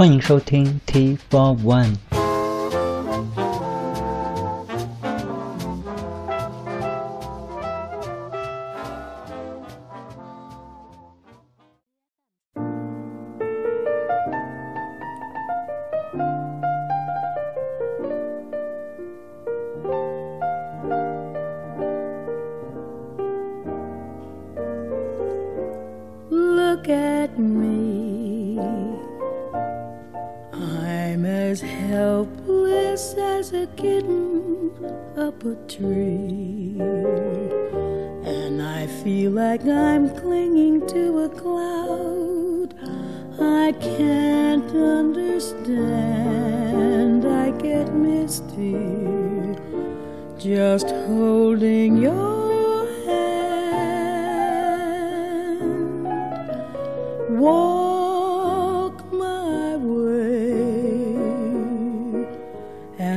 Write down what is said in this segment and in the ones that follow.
欢迎收听 Tea for One。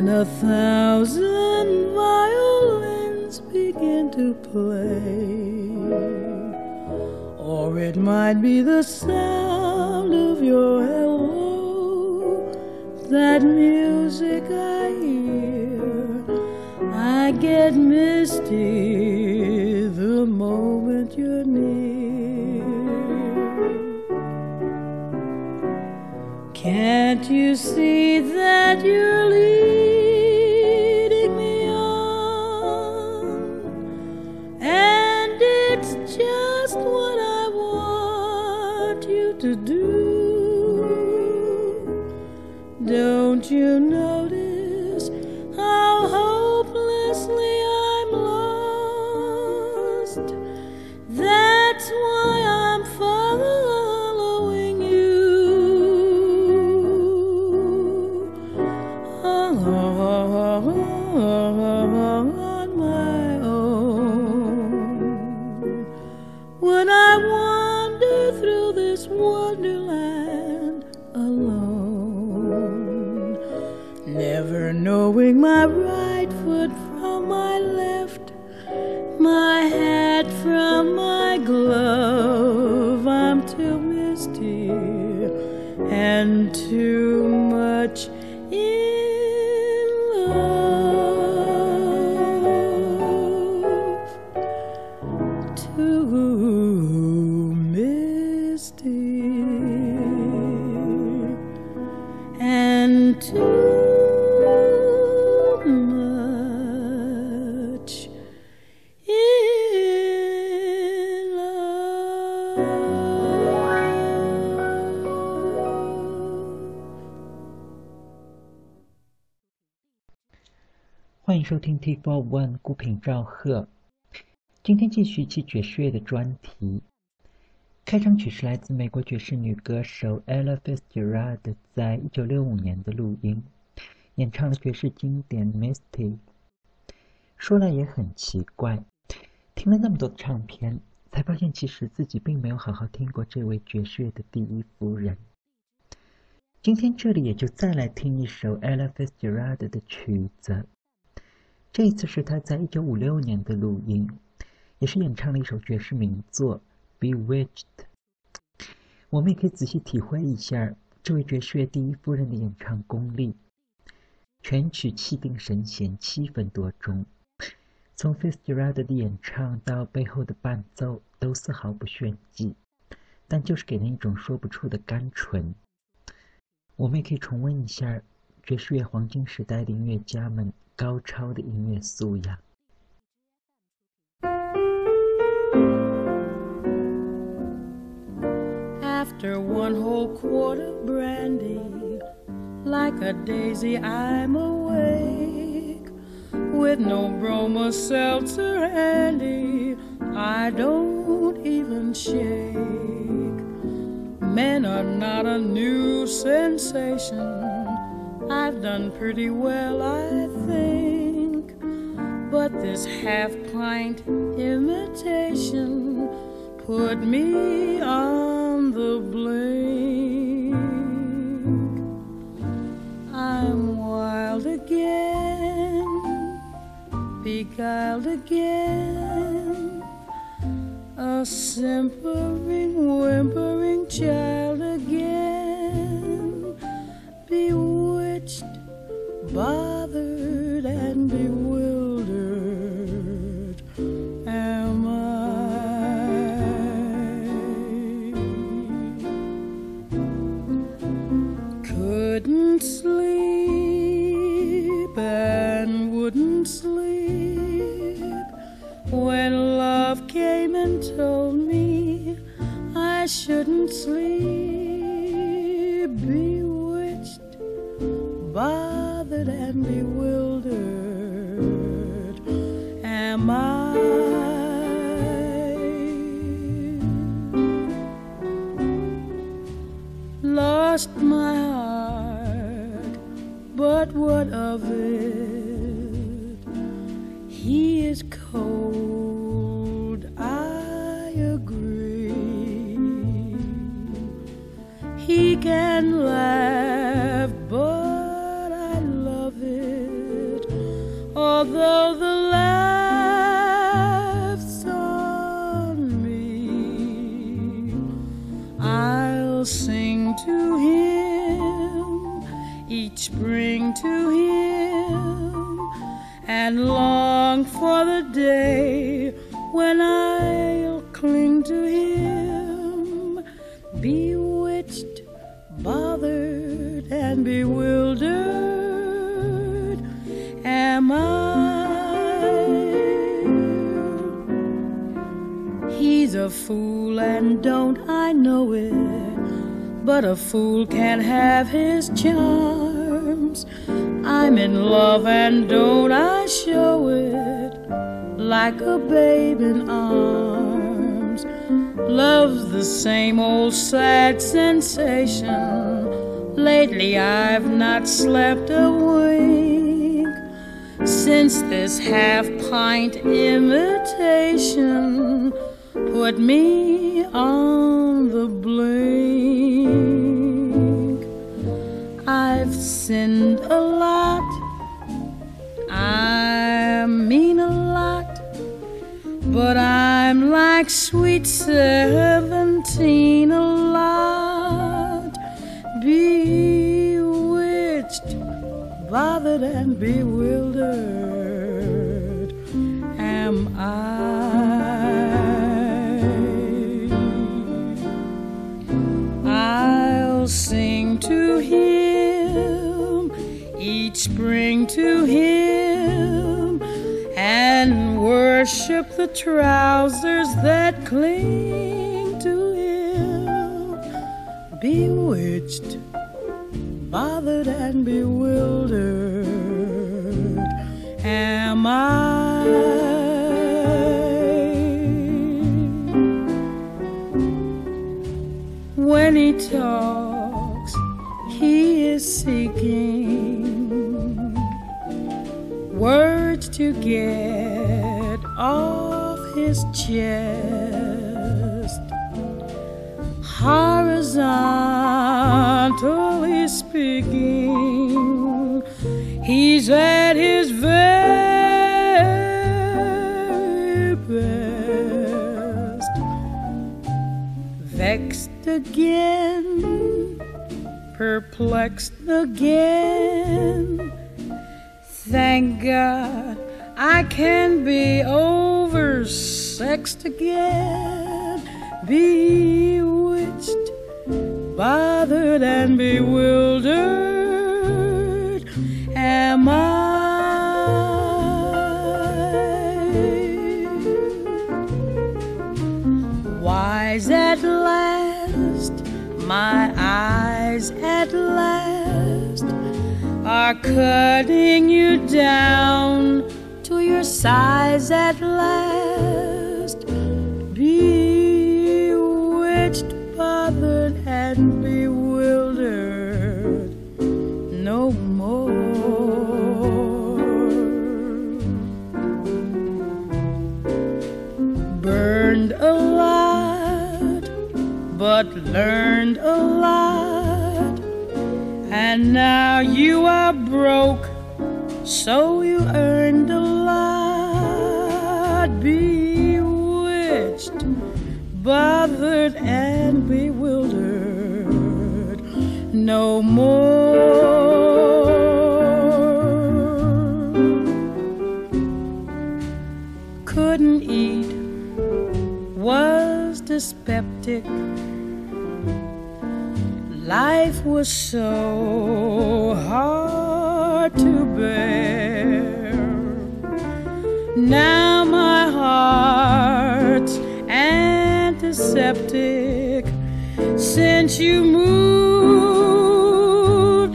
And a thousand violins begin to play. Or it might be the sound of your hello, that music I hear. I get misty the moment you're near. Can't you see that you're leading never knowing my right foot from my left, my hat from my glove. I'm too misty and too 收听 T Four One 孤品赵贺。今天继续一期爵士乐的专题。开场曲是来自美国爵士女歌手 Ella Fitzgerald 在一九六五年的录音，演唱了爵士经典《Misty》。说来也很奇怪，听了那么多的唱片，才发现其实自己并没有好好听过这位爵士乐的第一夫人。今天这里也就再来听一首 Ella Fitzgerald 的曲子。这一次是他在一九五六年的录音，也是演唱了一首爵士名作《Bewitched》。我们也可以仔细体会一下这位爵士乐第一夫人的演唱功力。全曲气定神闲，七分多钟。从 Fitzgerald 的演唱到背后的伴奏，都丝毫不炫技，但就是给人一种说不出的甘醇。我们也可以重温一下爵士乐黄金时代的音乐家们高超的音乐素养。After one whole quart of brandy, like a daisy, I'm awake. With no Bromo Seltzer handy, I don't even shake. Men are not a new sensation. I've done pretty well, I think. But this half pint imitation put me on the blink. I'm wild again, beguiled again, a simpering, whimpering child bothered and bewildered am I. Couldn't sleep and wouldn't sleep when love came and told me I shouldn't sleep. Of it? He is cold, fool, and don't I know it? But a fool can have his charms. I'm in love and don't I show it like a babe in arms. Love's the same old sad sensation. Lately I've not slept a wink since this half pint imitation put me on the blink. I've sinned a lot, I mean a lot, but I'm like sweet seventeen a lot, bewitched, bothered, and bewildered. Am I? To him each spring to him and worship the trousers that cling to him. Bewitched, bothered, and bewildered am I? When he talks, seeking words to get off his chest. Horizontally speaking, he's at his very best. Vexed again, perplexed again. Thank God I can be oversexed again, bewitched, bothered, and bewildered. Are cutting you down to your size at last. Bewitched, bothered, and bewildered no more. Burned a lot, but learned a lot. And now you are so you earned a lot. Bewitched, bothered, and bewildered, no more. Couldn't eat, was dyspeptic. Life was so hard bear. Now my heart's antiseptic since you moved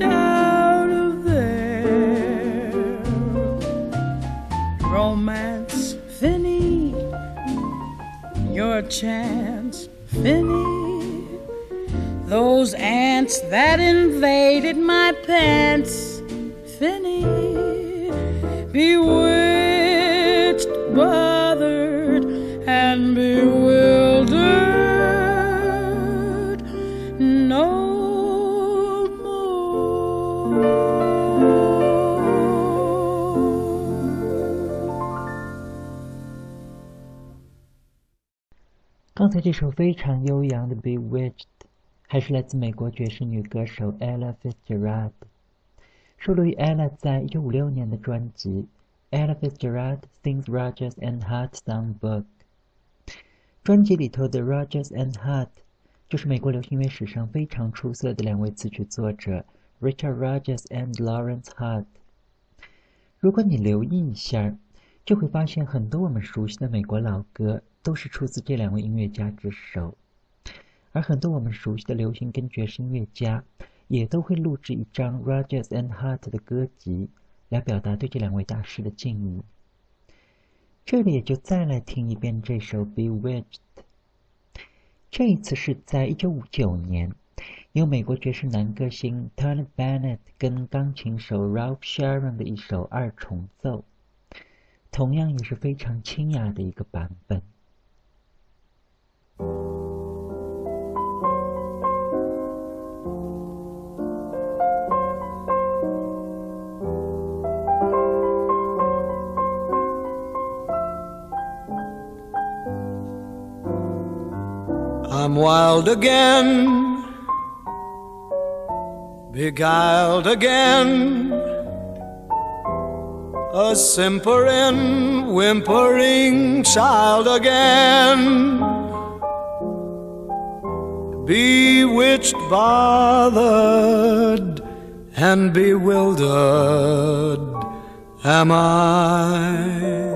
out of there. Romance, Finny, your chance, Finny. Those ants that invaded my pants, Finny, bewitched, bothered, and bewildered. No more. 刚才这首非常悠扬的《Bewitched》，还是来自美国爵士女歌手 Ella Fitzgerald， 收录于 Ella 在一五六年的专辑《Ella Fitzgerald Sings Rogers and Hart Songbook》。专辑里头的 Rogers and Hart 就是美国流行乐史上非常出色的两位词曲作者 Richard Rogers and Lawrence Hart。如果你留意一下，就会发现很多我们熟悉的美国老歌都是出自这两位音乐家之手，而很多我们熟悉的流行跟爵士音乐家。也都会录制一张 Rogers and Hart 的歌集，来表达对这两位大师的敬意。这里也就再来听一遍这首《Bewitched》。这一次是在1959年，由美国爵士男歌星 Tony Bennett 跟钢琴手 Ralph Sharon 的一首二重奏，同样也是非常清雅的一个版本。Wild again, beguiled again, a simpering, whimpering child again, bewitched, bothered, and bewildered am I.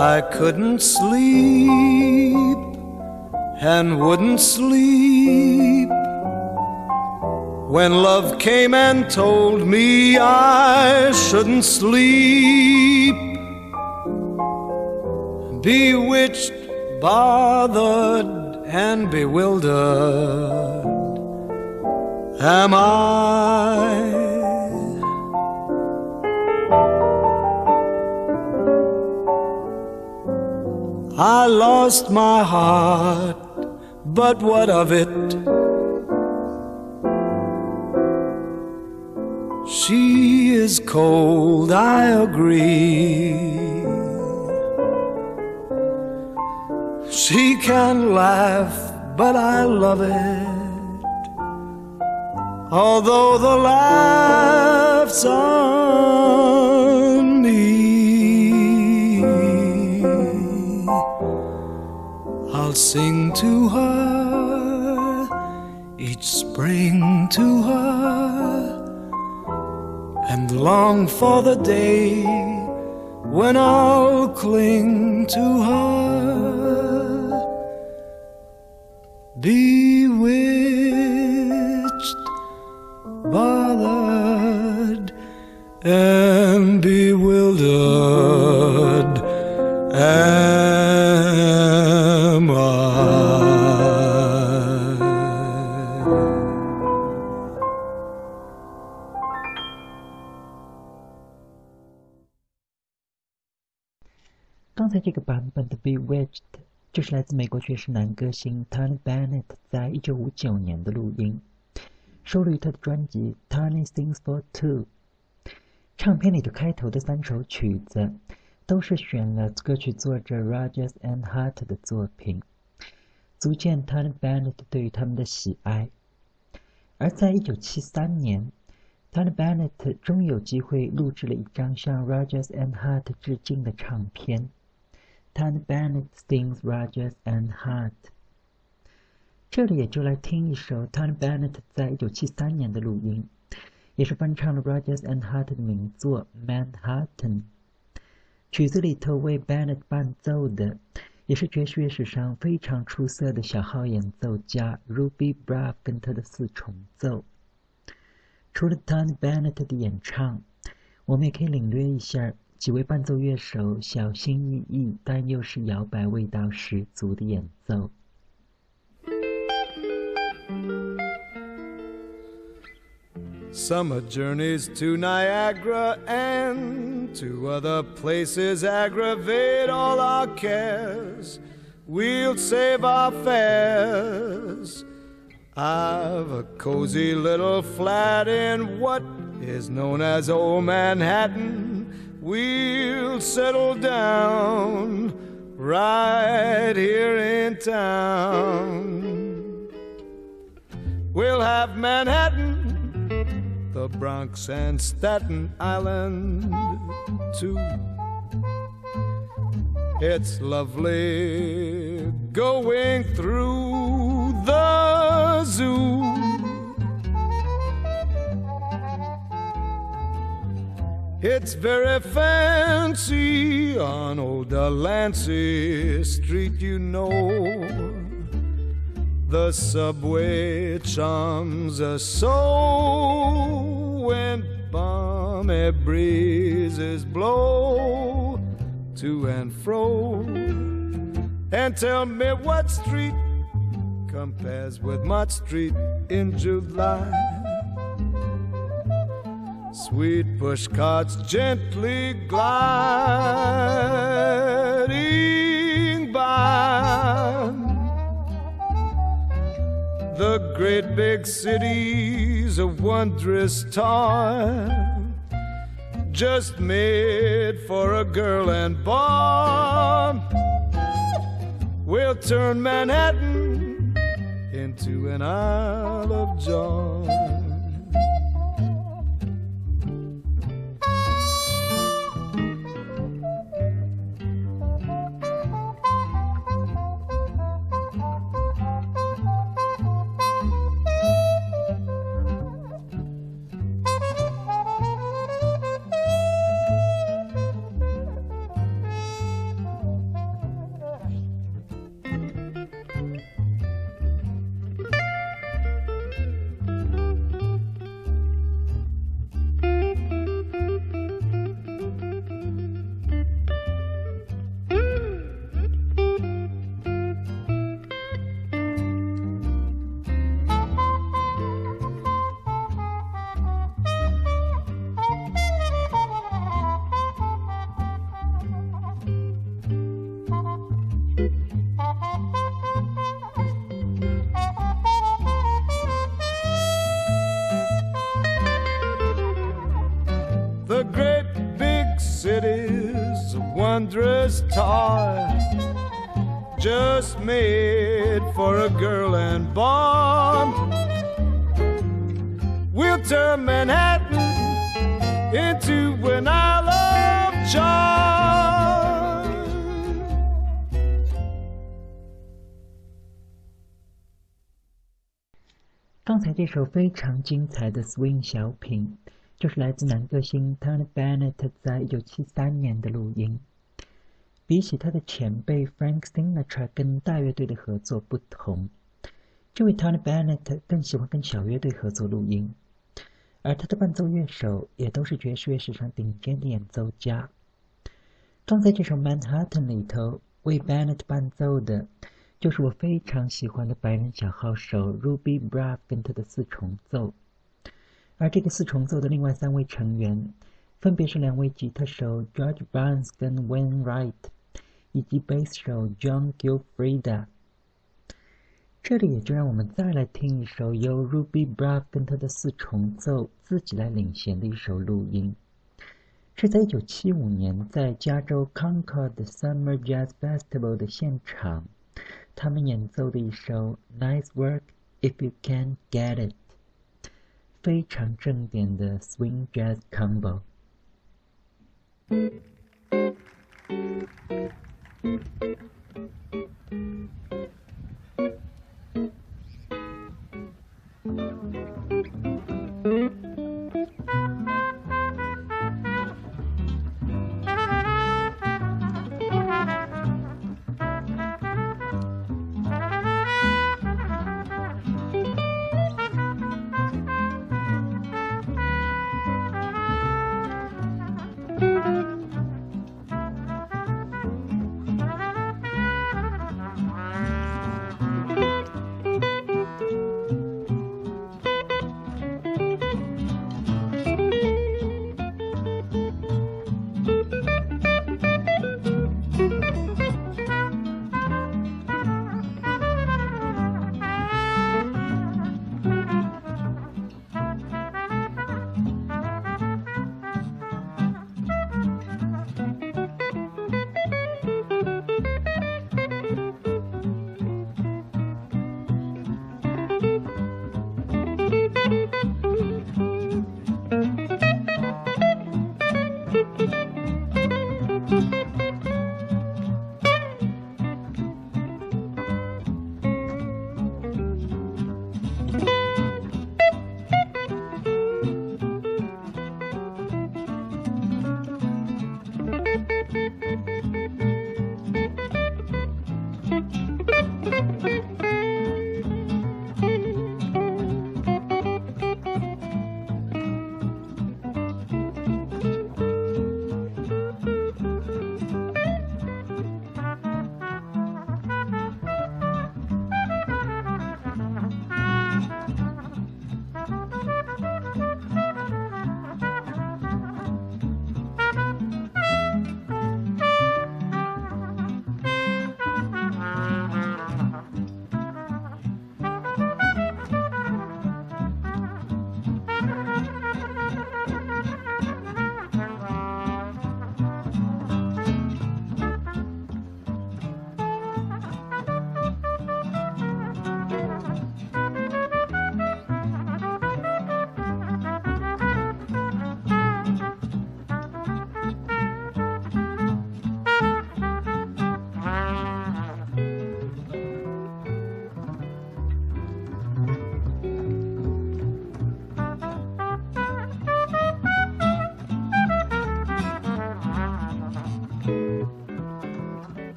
I couldn't sleep and wouldn't sleep when love came and told me I shouldn't sleep. Bewitched, bothered, and bewildered am I. I lost my heart, but what of it? She is cold, I agree. She can laugh, but I love it. Although the laugh's on I'll sing to her each spring to her and long for the day when I'll cling to her. Bewitched, bothered, and bewildered am 版本的《Bewitched》这是来自美国爵士男歌星 Tony Bennett 在1959年的录音，收录于他的专辑《Tony Sings for Two》。唱片里的开头的三首曲子都是选了歌曲作者 Rogers and Hart 的作品，足见 Tony Bennett 对于他们的喜爱。而在1973年 Tony Bennett 终于有机会录制了一张向 Rogers and Hart 致敬的唱片。Tan Bennett sings Rogers and Hart。这里也就来听一首 Tan Bennett 在一九七三年的录音，也是翻唱了 Rogers and Hart 的名作《Manhattan》。曲子里头为 Bennett 伴奏的，也是爵士乐史上非常出色的小号演奏家 Ruby Braff 跟他的四重奏。除了 Tony Bennett 的演唱，我们也可以领略一下几位伴奏乐手小心翼翼但又是摇摆味道十足的演奏。Summer journeys to Niagara and to other places aggravate all our cares. We'll save our fares. I've a cozy little flat in what is known as Old Manhattan. We'll settle down right here in town. We'll have Manhattan the Bronx and Staten Island too. It's lovely going through the zoo. It's very fancy on old Delancey Street, you know. The subway charms us so when balmy breezes blow to and fro. And tell me what street compares with Mott Street in July. Sweet push carts gently gliding by the great big city's a wondrous toy, just made for a girl and boy. We'll turn Manhattan into an Isle of Joy. Made for a girl and boy. We'll turn Manhattan into an Isle of joy. 刚才这首非常精彩的 swing 小品，就是来自男歌星 Tony Bennett 在一九七三年的录音。比起他的前辈 Frank Sinatra 跟大乐队的合作不同，这位 Tony Bennett 更喜欢跟小乐队合作录音，而他的伴奏乐手也都是爵士乐史上顶尖的演奏家。刚才这首 Manhattan 里头为 Bennett 伴奏的，就是我非常喜欢的白人小号手 Ruby Braff 跟他的四重奏，而这个四重奏的另外三位成员，分别是两位吉他手 George Barnes 跟 Wayne Wright。以及贝斯手 John Gilfrida。这里也就让我们再来听一首由 Ruby Braff 跟他的四重奏自己来领衔的一首录音，是在1975年在加州 Concord Summer Jazz Festival 的现场，他们演奏的一首 Nice Work If You Can Get It，非常正点的 swing jazz combo。Thank you.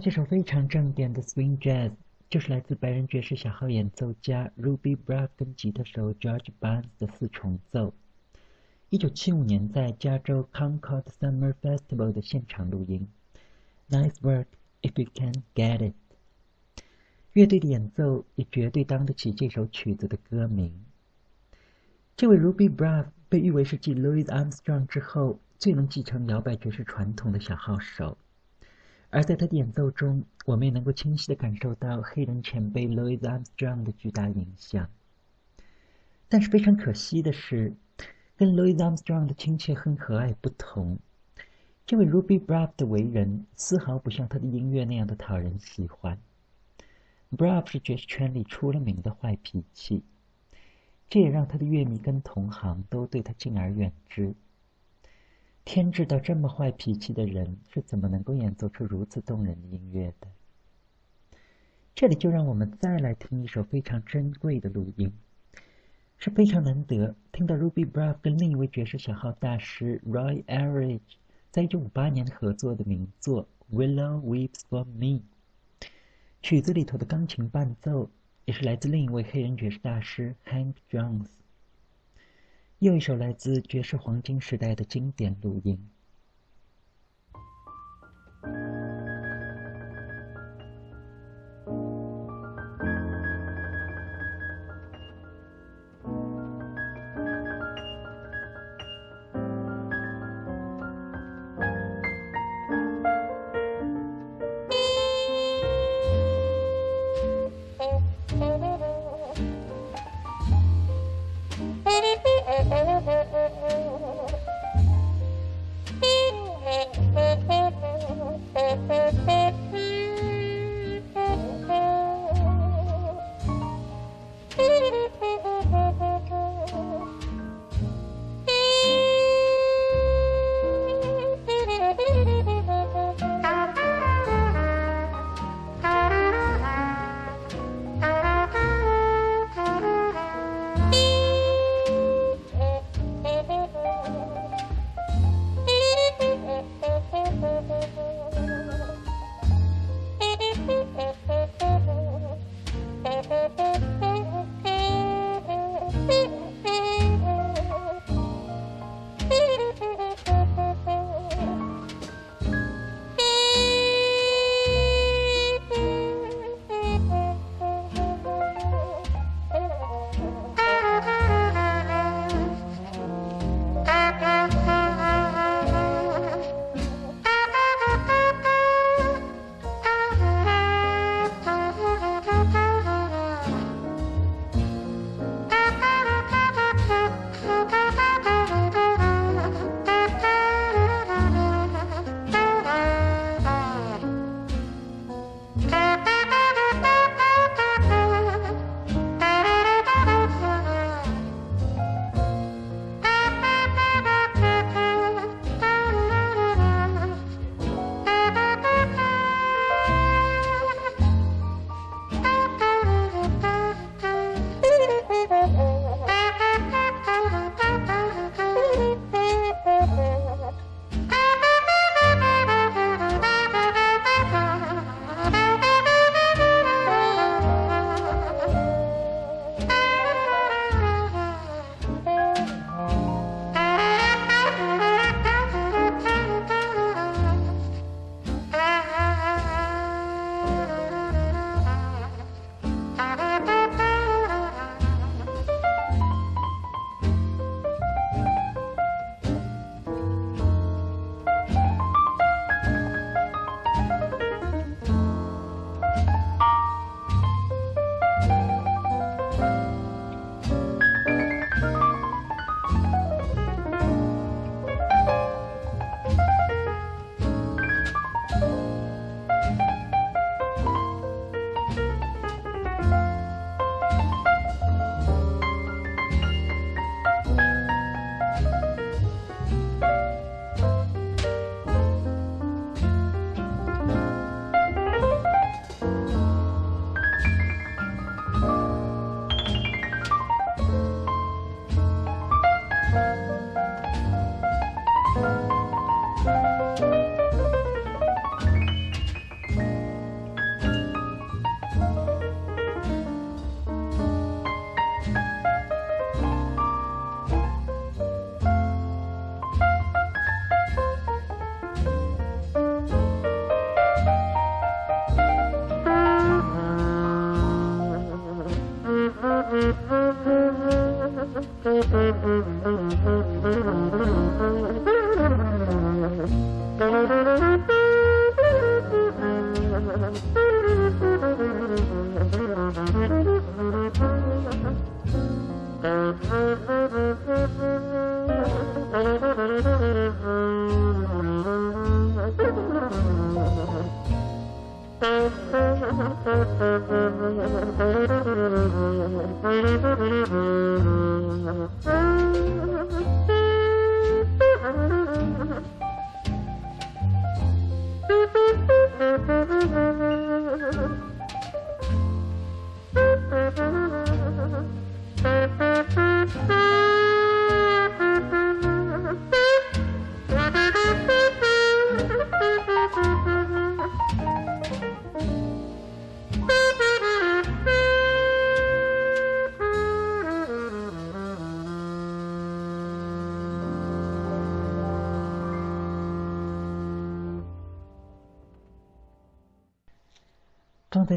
这首非常正点的 swing jazz，就是来自白人爵士小号演奏家 Ruby Braff 跟吉他手 George Barnes 的四重奏。一九七五年在加州 Concord Summer Festival 的现场录音。Nice work if you can get it。乐队的演奏也绝对当得起这首曲子的歌名。这位 Ruby Braff 被誉为是继 Louis Armstrong 之后最能继承摇摆爵士传统的小号手。而在他的演奏中，我们也能够清晰地感受到黑人前辈 Louis Armstrong 的巨大影响。但是非常可惜的是，跟 Louis Armstrong 的亲切和和蔼不同，这位 Ruby Braff 的为人丝毫不像他的音乐那样的讨人喜欢。Braff 是爵士圈里出了名的坏脾气，这也让他的乐迷跟同行都对他敬而远之。天知道这么坏脾气的人是怎么能够演奏出如此动人的音乐的。这里就让我们再来听一首非常珍贵的录音，是非常难得听到 Ruby Braff 跟另一位爵士小号大师 Roy Eldridge 在1958年合作的名作《Willow Weeps for Me》。曲子里头的钢琴伴奏也是来自另一位黑人爵士大师 Hank Jones。又一首来自爵士黄金时代的经典录音。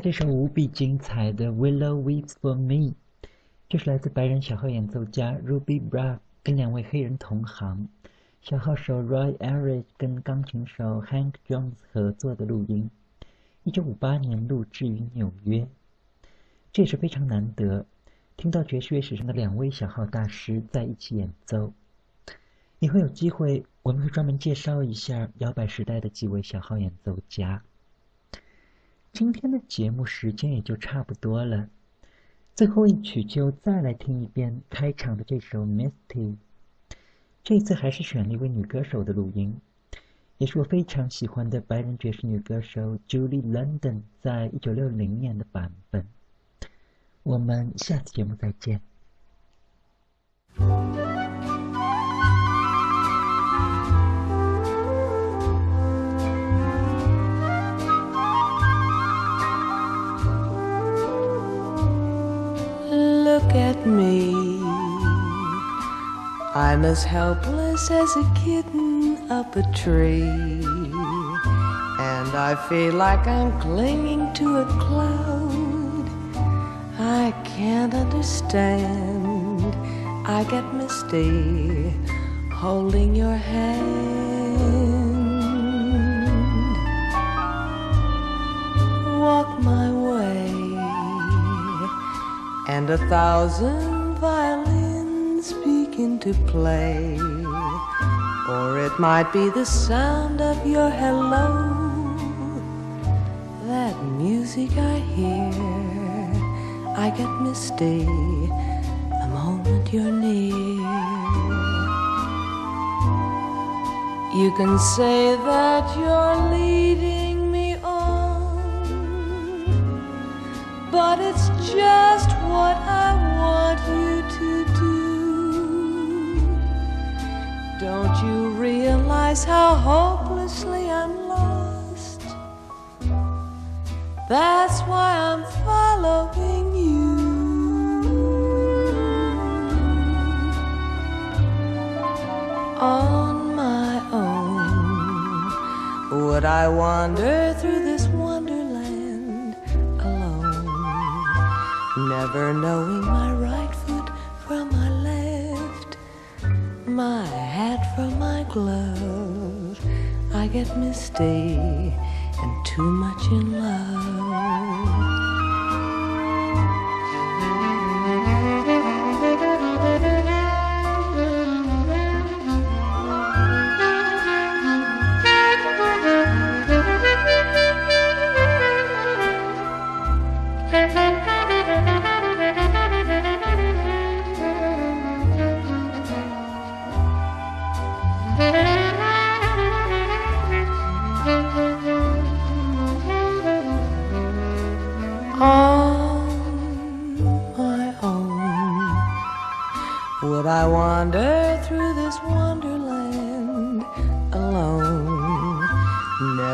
这首无比精彩的《Willow Weeps for Me》，就是来自白人小号演奏家 Ruby Braff 跟两位黑人同行小号手 Roy Ayers 跟钢琴手 Hank Jones 合作的录音，一九五八年录制于纽约。这也是非常难得，听到爵士乐史上的两位小号大师在一起演奏。以后有机会，我们会专门介绍一下摇摆时代的几位小号演奏家。今天的节目时间也就差不多了，最后一曲就再来听一遍开场的这首《Misty》。这次还是选了一位女歌手的录音，也是我非常喜欢的白人爵士女歌手 Julie London 在一九六零年的版本。我们下次节目再见。As helpless as a kitten up a tree. And I feel like I'm clinging to a cloud. I can't understand. I get misty holding your hand. Walk my way and a thousand to play. Or it might be the sound of your hello, that music I hear. I get misty the moment you're near. You can say that you're leading me on, but it's just what I want you to do. Don't you realize how hopelessly I'm lost? That's why I'm following you. On my own, would I wander through this wonderland alone? never knowing my right my hat from my glove. I get misty and too much in love.